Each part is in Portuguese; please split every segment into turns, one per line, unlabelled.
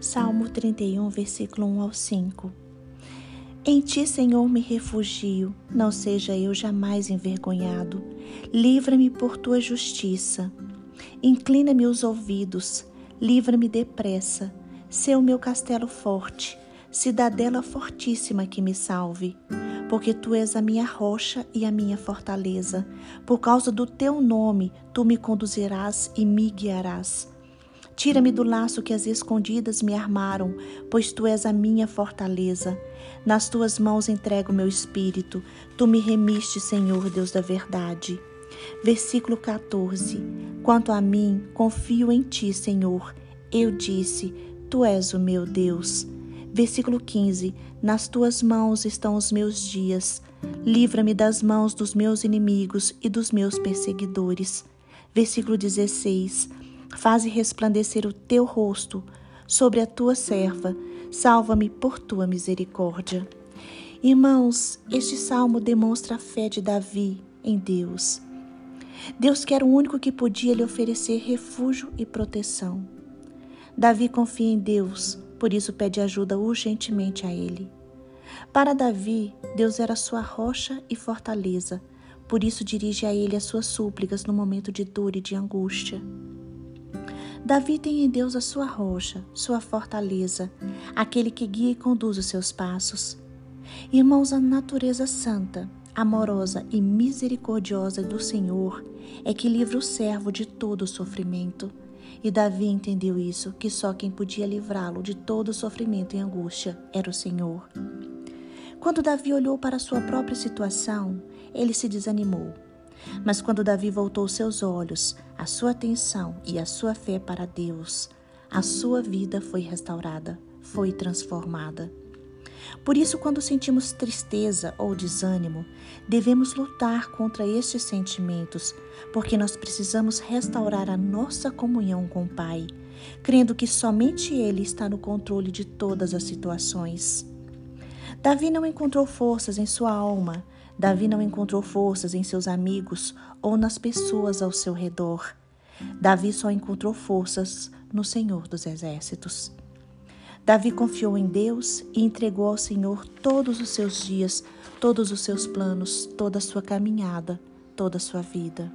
Salmo 31, versículo 1 ao 5. Em ti, Senhor, me refugio, não seja eu jamais envergonhado. Livra-me por tua justiça. Inclina-me os ouvidos, livra-me depressa. O meu castelo forte, cidadela fortíssima que me salve. Porque tu és a minha rocha e a minha fortaleza. Por causa do teu nome, tu me conduzirás e me guiarás Tira-me do laço que as escondidas me armaram, pois tu és a minha fortaleza. Nas tuas mãos entrego meu espírito. Tu me remiste, Senhor, Deus da verdade. Versículo 14. Quanto a mim, confio em ti, Senhor. Eu disse: Tu és o meu Deus. Versículo 15: Nas tuas mãos estão os meus dias. Livra-me das mãos dos meus inimigos e dos meus perseguidores. Versículo 16: Faze resplandecer o teu rosto sobre a tua serva, salva-me por tua misericórdia. Irmãos, este salmo demonstra a fé de Davi em Deus. Deus que era o único que podia lhe oferecer refúgio e proteção. Davi confia em Deus, por isso pede ajuda urgentemente a ele. Para Davi, Deus era sua rocha e fortaleza, por isso dirige a ele as suas súplicas no momento de dor e de angústia. Davi tem em Deus a sua rocha, sua fortaleza, aquele que guia e conduz os seus passos. Irmãos, a natureza santa, amorosa e misericordiosa do Senhor é que livra o servo de todo o sofrimento. E Davi entendeu isso, que só quem podia livrá-lo de todo o sofrimento e angústia era o Senhor. Quando Davi olhou para sua própria situação, ele se desanimou mas quando Davi voltou seus olhos, a sua atenção e a sua fé para Deus, a sua vida foi restaurada, foi transformada. Por isso, quando sentimos tristeza ou desânimo, devemos lutar contra estes sentimentos, porque nós precisamos restaurar a nossa comunhão com o Pai, crendo que somente Ele está no controle de todas as situações. Davi não encontrou forças em sua alma, Davi não encontrou forças em seus amigos ou nas pessoas ao seu redor. Davi só encontrou forças no Senhor dos Exércitos. Davi confiou em Deus e entregou ao Senhor todos os seus dias, todos os seus planos, toda a sua caminhada, toda a sua vida.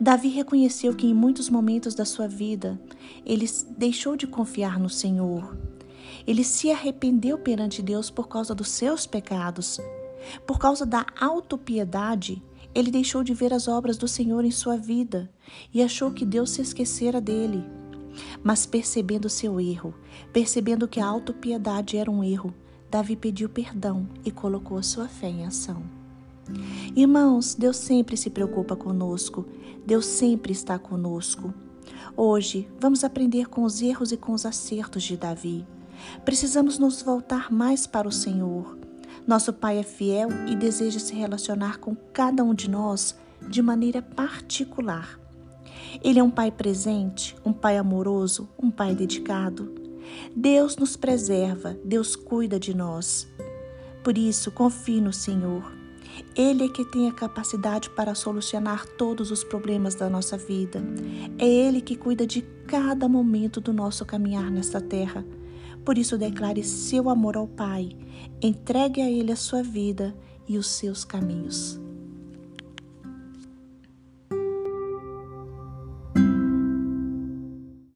Davi reconheceu que em muitos momentos da sua vida ele deixou de confiar no Senhor. Ele se arrependeu perante Deus por causa dos seus pecados por causa da autopiedade, ele deixou de ver as obras do Senhor em sua vida e achou que Deus se esquecera dele. Mas percebendo seu erro, percebendo que a autopiedade era um erro, Davi pediu perdão e colocou a sua fé em ação. Irmãos, Deus sempre se preocupa conosco, Deus sempre está conosco. Hoje, vamos aprender com os erros e com os acertos de Davi. Precisamos nos voltar mais para o Senhor. Nosso Pai é fiel e deseja se relacionar com cada um de nós de maneira particular. Ele é um Pai presente, um Pai amoroso, um Pai dedicado. Deus nos preserva, Deus cuida de nós. Por isso, confie no Senhor. Ele é que tem a capacidade para solucionar todos os problemas da nossa vida. É Ele que cuida de cada momento do nosso caminhar nesta terra. Por isso, declare seu amor ao Pai, entregue a Ele a sua vida e os seus caminhos.